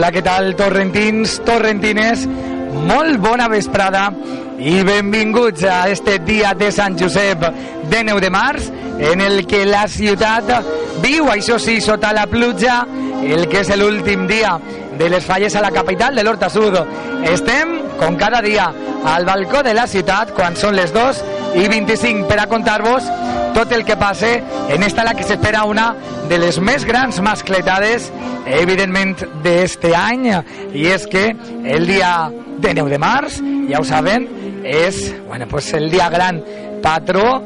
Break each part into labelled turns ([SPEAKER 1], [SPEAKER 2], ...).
[SPEAKER 1] Hola, què tal, torrentins, torrentines? Molt bona vesprada i benvinguts a este dia de Sant Josep de 9 de març en el que la ciutat viu, això sí, sota la pluja, el que és l'últim dia de les falles a la capital de l'Horta Sud. Estem, com cada dia, al balcó de la ciutat quan són les 2 i 25 per a contar-vos tot el que passe en esta la que s'espera una de les més grans mascletades evidentment d'este any i és que el dia de 9 de març, ja ho saben, és bueno, pues el dia gran patró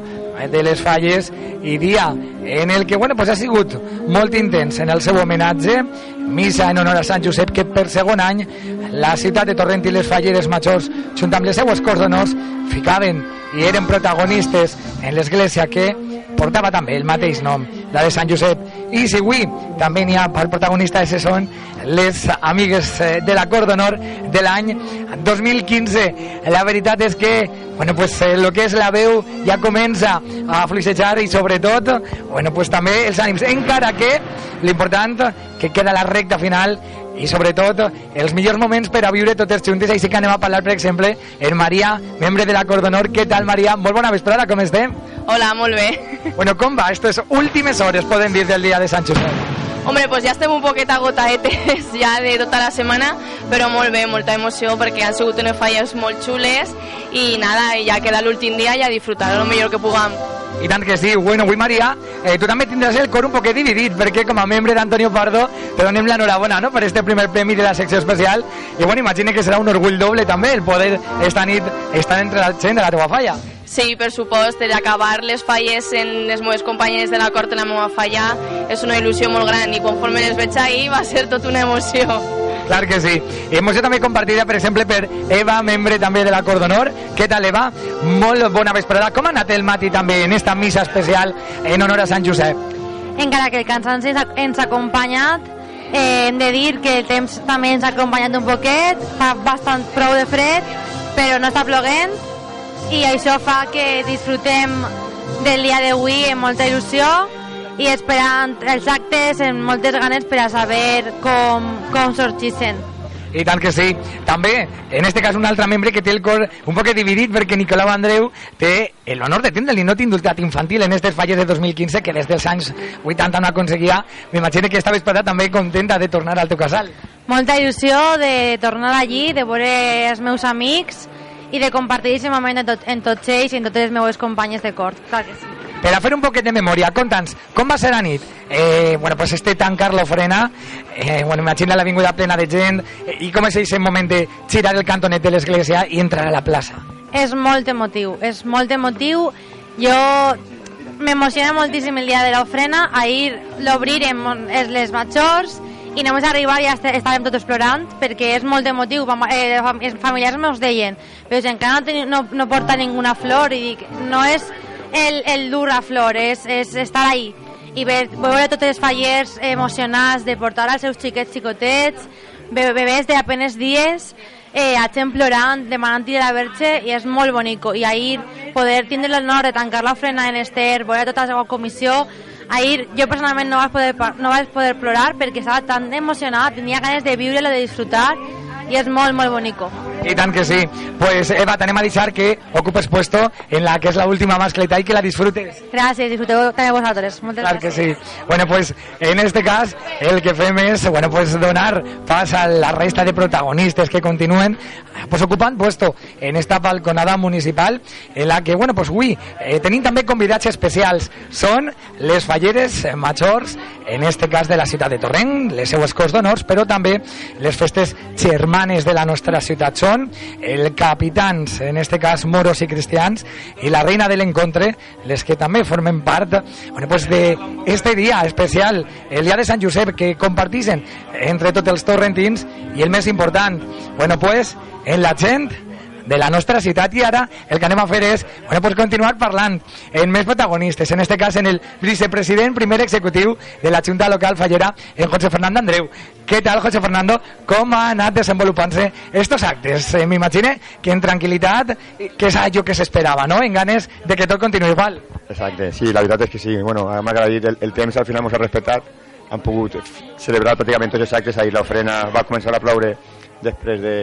[SPEAKER 1] de les falles i dia en el que bueno, pues ha sigut molt intens en el seu homenatge missa en honor a Sant Josep que per segon any la ciutat de Torrent i les falleres majors junt amb les seues cors d'honors ficaven i eren protagonistes en l'església que portava també el mateix nom, la de Sant Josep. I si avui també n'hi ha per protagonista, aquestes són les amigues eh, de la Cor d'Honor de l'any 2015. La veritat és que bueno, pues, eh, lo que és la veu ja comença a fluixejar i sobretot bueno, pues, també els ànims. Encara que l'important que queda la recta final i sobretot els millors moments per a viure totes juntes així que anem a parlar per exemple en Maria, membre de la Cor d'Honor què tal Maria? Molt bona vesprada, com estem?
[SPEAKER 2] Hola, molt bé
[SPEAKER 1] Bueno, com va? Estas últimes hores podem dir del dia de Sant Josep
[SPEAKER 2] Hombre, pues ja estem un poquet agotaetes ja de tota la setmana, però molt bé, molta emoció perquè han sigut unes falles molt xules i nada, ja queda l'últim dia i a disfrutar el millor que puguem.
[SPEAKER 1] I tant que sí. Bueno, avui, Maria, eh, tu també tindràs el cor un poquet dividit, perquè com a membre d'Antonio Pardo te donem l'enhorabona no? per este primer premi de la secció especial. I bueno, imagina que serà un orgull doble també el poder esta nit estar entre la gent de la teva falla.
[SPEAKER 2] Sí, per supost, d'acabar les falles en les meves companyes de la cort en la meva falla és una il·lusió molt gran i conforme les veig ahir va ser tot una emoció.
[SPEAKER 1] Clar que sí. Emoció també compartida, per exemple, per Eva, membre també de la Cor d'Honor. Què tal, Eva? Molt bona vesprada. Com ha anat el matí també en esta missa especial en honor a Sant Josep?
[SPEAKER 3] Encara que el cansanci ens ha acompanyat, eh, hem de dir que el temps també ens ha acompanyat un poquet, fa bastant prou de fred, però no està ploguent, i això fa que disfrutem del dia d'avui amb molta il·lusió i esperant els actes amb moltes ganes per a saber com, com sorgissin.
[SPEAKER 1] I tant que sí. També, en este cas, un altre membre que té el cor un poc dividit perquè Nicolau Andreu té l'honor de tindre l'inot indultat infantil en aquestes falles de 2015 que des dels anys 80 no aconseguia. M'imagino que esta vesprada també contenta de tornar al teu casal.
[SPEAKER 3] Molta il·lusió de tornar allí, de veure els meus amics i de compartir aquest moment en, tot, en tots ells i en totes les meves companyes de cort. Clar que sí.
[SPEAKER 1] Per a fer un poquet de memòria, conta'ns, com va ser la nit? Eh, bueno, pues este tancar l'ofrena, eh, bueno, imagina l'avinguda plena de gent, eh, i com és aquest moment de girar el cantonet de l'església i entrar a la plaça?
[SPEAKER 3] És molt emotiu, és molt emotiu. Jo m'emociona moltíssim el dia de l'ofrena, ahir l'obrirem les majors, i només arribar ja estàvem tots plorant perquè és molt emotiu eh, els familiars meus deien però si encara no, no, no porta ninguna flor i dic, no és el, el dur a flor és, és estar ahí i veure tots els fallers emocionats de portar als seus xiquets xicotets bebès d'apenes dies eh, a gent plorant, demanant de la verge i és molt bonic i ahir poder tindre l'honor de tancar la frena en Esther, veure tota la comissió Ahir jo personalment no vaig poder, no vaig poder plorar perquè estava tan emocionada, tenia ganes de viure-lo, de disfrutar i és molt, molt bonico.
[SPEAKER 1] I tant que sí. Pues Eva, tenem a deixar que ocupes puesto en la que és la última mascleta i que la disfrutes.
[SPEAKER 3] Gràcies, disfruteu també vosaltres. Moltes
[SPEAKER 1] Clar
[SPEAKER 3] gràcies.
[SPEAKER 1] que sí. Bueno, pues en este cas el que fem és bueno, pues, donar pas a la resta de protagonistes que continuen pues, ocupant puesto en esta balconada municipal en la que, bueno, pues avui eh, tenim també convidats especials. Són les falleres majors, en este cas de la ciutat de Torrent, les seues cors d'honors, però també les festes germanes de la nostra ciutat. Són son el capitans, en este cas moros i cristians, i la reina de l'encontre, les que també formen part bueno, pues de este dia especial, el dia de Sant Josep, que compartixen entre tots els torrentins i el més important, bueno, pues, en la gent de la nostra ciutat i ara el que anem a fer és bueno, pues continuar parlant en més protagonistes, en este cas en el vicepresident primer executiu de la Junta Local Fallera, en José Fernando Andreu. Què tal, José Fernando? Com ha anat desenvolupant-se estos actes? Eh, M'imagine que en tranquil·litat, que és allò que s'esperava, no? En ganes de que tot continuï igual.
[SPEAKER 4] Exacte, sí, la veritat és que sí. Bueno, m'ha agradat el, el temps al final ens ha respectat. Han pogut celebrar pràcticament tots els actes. Ahir l'ofrena va començar a ploure després de,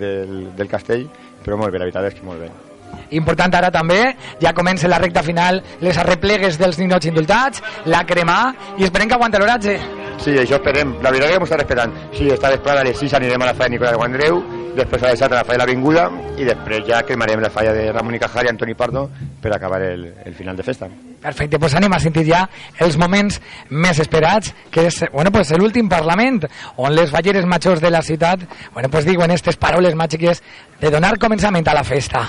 [SPEAKER 4] del, del castell però molt bé, la veritat és que molt bé.
[SPEAKER 1] Important ara també, ja comença la recta final, les arreplegues dels ninots indultats, la cremà, i esperem que aguanta l'oratge.
[SPEAKER 4] Sí, això esperem. La veritat que hem estat esperant. Sí, està després a les 6 anirem a la falla de Nicolás de Andreu, després a les 7 a la falla de l'Avinguda i després ja cremarem la falla de Ramon i Cajal i Antoni Pardo per acabar el, el final de festa.
[SPEAKER 1] Perfecte, doncs anem a sentir ja els moments més esperats, que és bueno, pues l'últim Parlament, on les falleres majors de la ciutat bueno, pues diuen aquestes paraules màgiques de donar començament a la festa.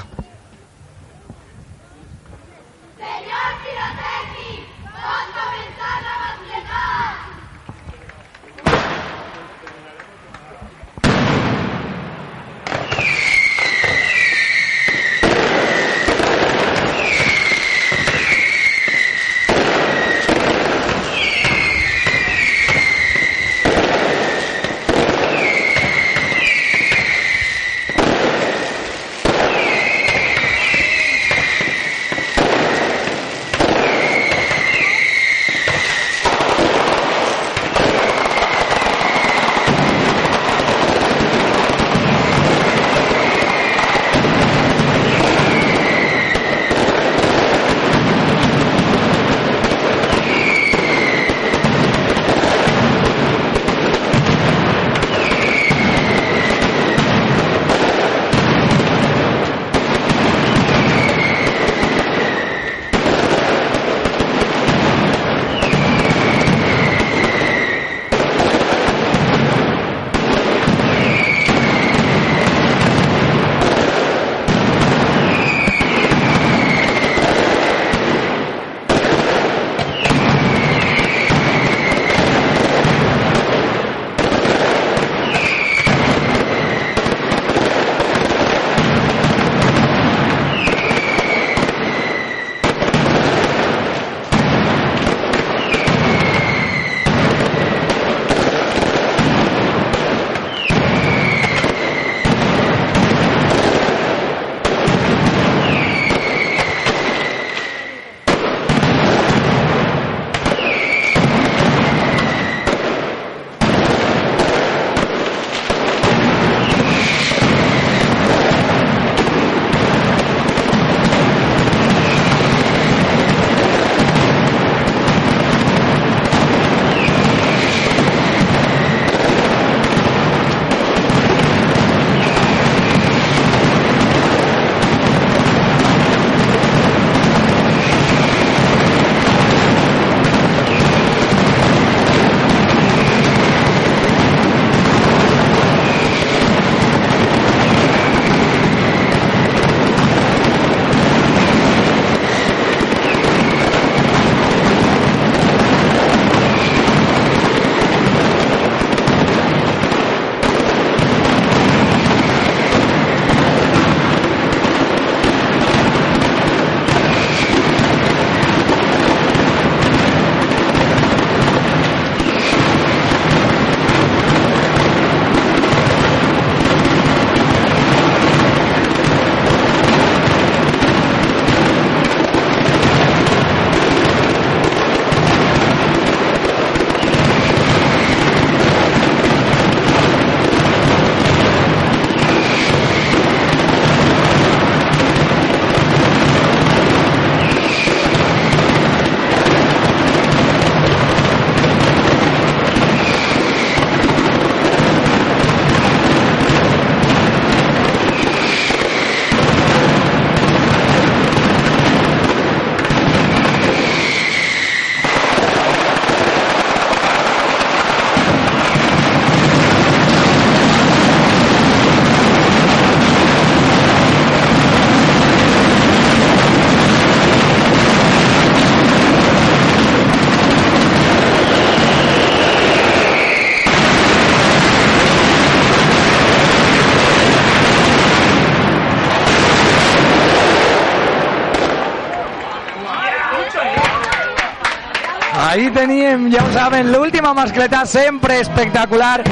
[SPEAKER 1] Ahí teníem, ja ho saben, l'última mascleta sempre espectacular.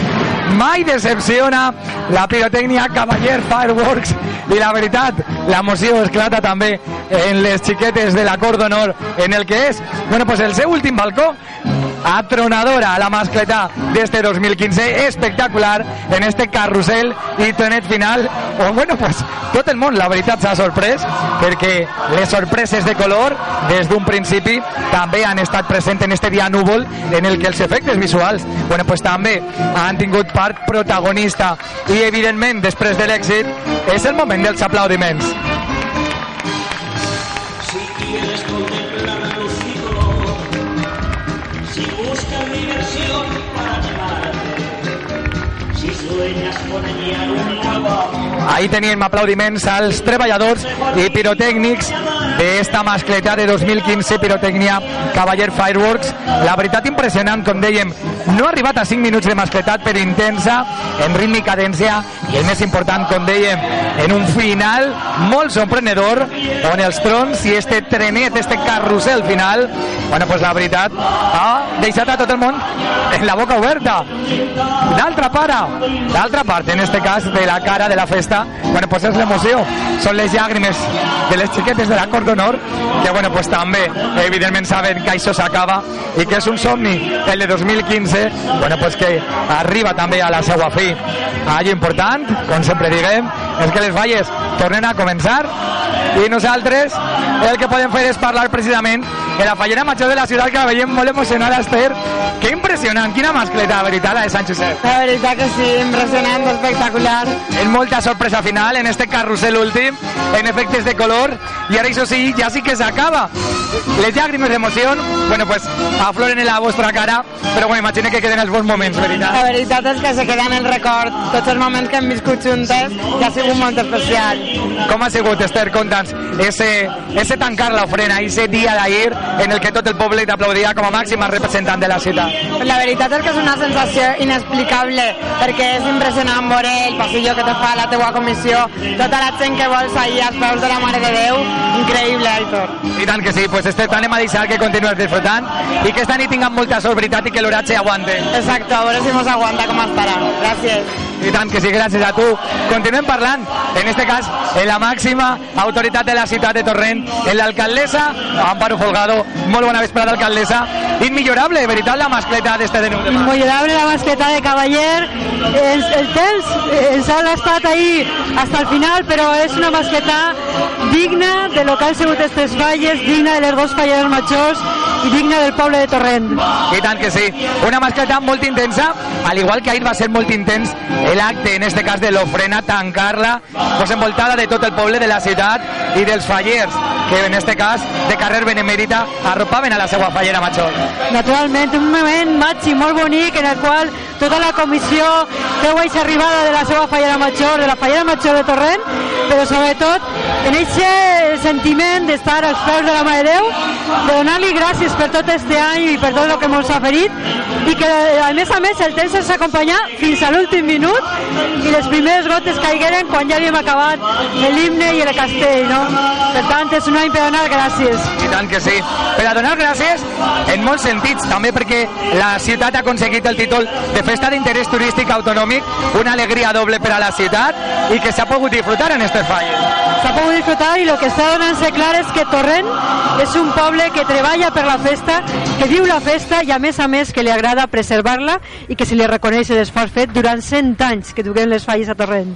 [SPEAKER 1] Mai decepciona. La pirotècnia Cavaller Fireworks. I la veritat, l'emoció esclata també en les xiquetes de l'acord d'honor en el que és, bueno, pues el seu últim balcó atronadora la mascleta d'este 2015, espectacular en este carrusel i tonet final, on, bueno, pues, tot el món, la veritat, s'ha sorprès, perquè les sorpreses de color, des d'un principi, també han estat presents en este dia núvol, en el que els efectes visuals, bueno, pues, també han tingut part protagonista, i, evidentment, després de l'èxit, és el moment dels aplaudiments. Ahí teníem aplaudiments als treballadors i pirotècnics d'esta mascleta de 2015 pirotècnia Cavaller Fireworks. La veritat impressionant, com dèiem, no ha arribat a 5 minuts de mascletat, però intensa, en ritme i cadència, i el més important, com dèiem, en un final molt sorprenedor, on els trons i este trenet, este carrusel final, bueno, pues la veritat, ha deixat a tot el món en la boca oberta. D'altra part, d'altra part, en este cas, de la cara de la festa, bueno, pues és l'emoció, són les llàgrimes de les xiquetes de l'acord d'honor, que, bueno, pues també, evidentment, saben que això s'acaba i que és un somni, el de 2015, bueno, pues que arriba també a la seva fi. Allò important, com sempre diguem, és que les falles tornen a començar i nosaltres el que podem fer és parlar precisament de la fallera major de la ciutat que la veiem molt emocionada, Esther. Que impressionant, quina mascleta, la veritat, la de Sant Josep.
[SPEAKER 5] La veritat que sí, impressionant, espectacular.
[SPEAKER 1] En molta sorpresa final, en este carrusel últim, en efectes de color, i ara això sí, ja sí que s'acaba. Les llàgrimes d'emoció, bueno, pues afloren en la vostra cara, però bueno, imagina que queden els bons moments, veritat.
[SPEAKER 5] La veritat és que se queda en record. Tots els moments que hem viscut juntes i ha sigut molt especial.
[SPEAKER 1] Com ha sigut, Esther, conta'ns, ese, ese tancar l'ofrena, ese dia d'ahir en el que tot el poble t'aplaudia com a màxima representant de la ciutat.
[SPEAKER 5] La veritat és que és una sensació inexplicable perquè és impressionant veure el passillo que te fa la teua comissió, tota la gent que vols ahir als peus de la Mare de Déu, increïble, Aitor.
[SPEAKER 1] I tant que sí, pues Esther, t'anem a deixar que continues disfrutant i que esta nit tinguem molta sort, veritat, i que l'oratge aguante.
[SPEAKER 5] Exacte, a veure si mos aguanta com estarà. Gràcies.
[SPEAKER 1] I tant que sí, gràcies a tu. Continuem parlant, en este cas, en la màxima autoritat de la ciutat de Torrent, en l'alcaldessa Amparo Folgado. Molt bona vesprada, alcaldessa. Immillorable, veritat, la mascleta d'este de nou.
[SPEAKER 6] Inmollable la mascleta de Cavaller. El, el temps, el sol ha estat ahí hasta el final, però és una mascleta digna de lo que han sigut aquestes falles, digna de les dos falles majors i digna del poble de Torrent.
[SPEAKER 1] I tant que sí. Una mascleta molt intensa, al igual que ahir va ser molt intens l'acte, en este cas de l'ofrena, tancar-la, pues envoltada de tot el poble de la ciutat i dels fallers, que en este cas, de carrer Benemèrita, arropaven a la seva fallera major.
[SPEAKER 6] Naturalment, un moment màxim molt bonic en el qual tota la comissió veu aquesta arribada de la seva fallera major, de la fallera major de Torrent, però sobretot en aquest sentiment d'estar als peus de la Mare de Déu, de donar-li gràcies per tot este any i per tot el que ens ha ferit i que a més a més el temps ens acompanyà fins a l'últim minut i les primeres gotes caigueren quan ja havíem acabat l'himne i el castell, no? Per tant, és un any per donar gràcies.
[SPEAKER 1] I tant que sí. Per a donar gràcies en molts sentits, també perquè la ciutat ha aconseguit el títol de Festa d'Interès Turístic Autonòmic, una alegria doble per a la ciutat i que s'ha pogut disfrutar en este falles.
[SPEAKER 6] S'ha pogut disfrutar i el que està donant-se clar és que Torrent és un poble que treballa per la festa, que viu la festa i a més a més que li agrada preservar-la i que se li reconeix l'esforç fet durant 100 anys que duguem les falles a Torrent.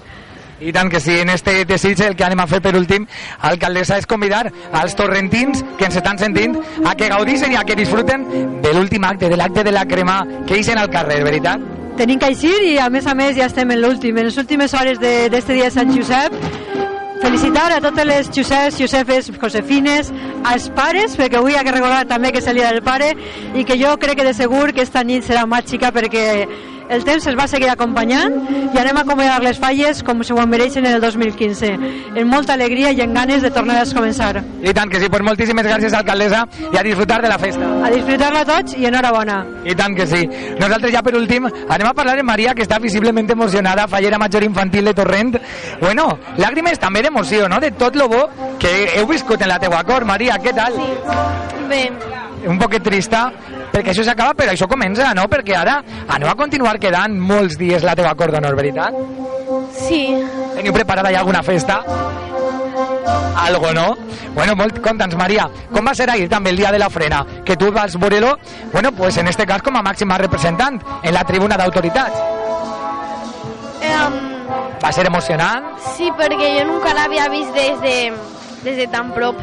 [SPEAKER 1] I tant que sí, en este desig el que anem a fer per últim, alcaldessa, és convidar als torrentins que ens estan sentint a que gaudissin i a que disfruten de l'últim acte, de l'acte de la crema que eixen al carrer, veritat?
[SPEAKER 6] Tenim que eixir i a més a més ja estem en l'últim, en les últimes hores d'este de, dia de Sant Josep. Felicitar a totes les Josefes, Josefines, als pares, perquè avui ha que recordar també que és del pare i que jo crec que de segur que esta nit serà màgica perquè el temps els va seguir acompanyant i anem a acomiadar les falles com se ho mereixen en el 2015, amb molta alegria i en ganes de tornar a començar.
[SPEAKER 1] I tant que sí, pues moltíssimes gràcies, alcaldessa, i a disfrutar de la festa.
[SPEAKER 6] A disfrutar-la tots i enhorabona.
[SPEAKER 1] I tant que sí. Nosaltres ja per últim anem a parlar amb Maria, que està visiblement emocionada, fallera major infantil de Torrent. Bueno, làgrimes també d'emoció, no?, de tot lo bo que heu viscut en la teua cor. Maria, què tal?
[SPEAKER 2] Bé,
[SPEAKER 1] un poquet trista perquè això s'acaba però això comença, no? Perquè ara aneu a continuar quedant molts dies la teva cor d'honor, veritat?
[SPEAKER 2] Sí.
[SPEAKER 1] Teniu preparada ja alguna festa? Algo, no? Bueno, molt contents, Maria. Com va ser ahir també el dia de la frena? Que tu vas veure-lo, bueno, pues en este cas com a màxima representant en la tribuna d'autoritats.
[SPEAKER 2] Um,
[SPEAKER 1] Va ser emocionant?
[SPEAKER 2] sí, perquè jo nunca l'havia vist des de, des de tan prop.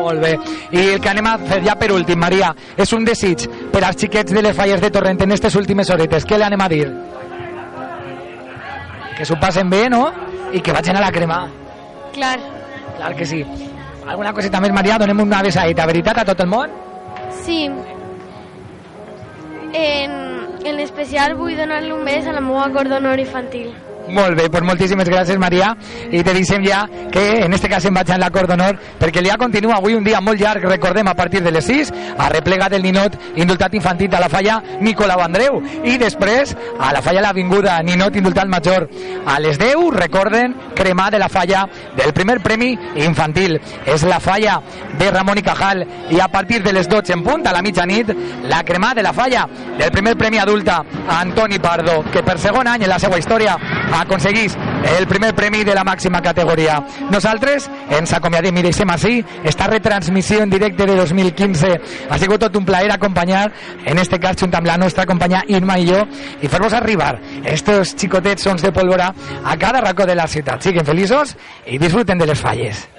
[SPEAKER 1] Molt bé. I el que anem a fer ja per últim, Maria, és un desig per als xiquets de les falles de Torrent en aquestes últimes horetes. Què li anem a dir? Que s'ho passen bé, no? I que vagin a la crema.
[SPEAKER 2] Clar.
[SPEAKER 1] Clar que sí. Alguna coseta més, Maria? Donem una besadita, veritat, a tot el món?
[SPEAKER 2] Sí. En, en especial vull donar-li un bes a la meva cor d'honor infantil.
[SPEAKER 1] Molt bé, pues moltíssimes gràcies, Maria. I te deixem ja que en este cas em vaig en l'acord d'honor, perquè el dia continua avui un dia molt llarg, recordem, a partir de les 6, a replega del ninot indultat infantil a la falla Nicolau Andreu. I després, a la falla l'Avinguda Ninot indultat major. A les 10, recorden, cremar de la falla del primer premi infantil. És la falla de Ramon i Cajal. I a partir de les 12 en punt, a la mitjanit, la cremar de la falla del primer premi adulta Antoni Pardo, que per segon any en la seva història aconseguís el primer premi de la màxima categoria. Nosaltres ens acomiadem i deixem així esta retransmissió en directe de 2015. Ha sigut tot un plaer acompanyar, en este cas, junt amb la nostra companya Irma i jo, i fer-vos arribar estos xicotets sons de pólvora a cada racó de la ciutat. Siguin feliços i disfruten de les falles.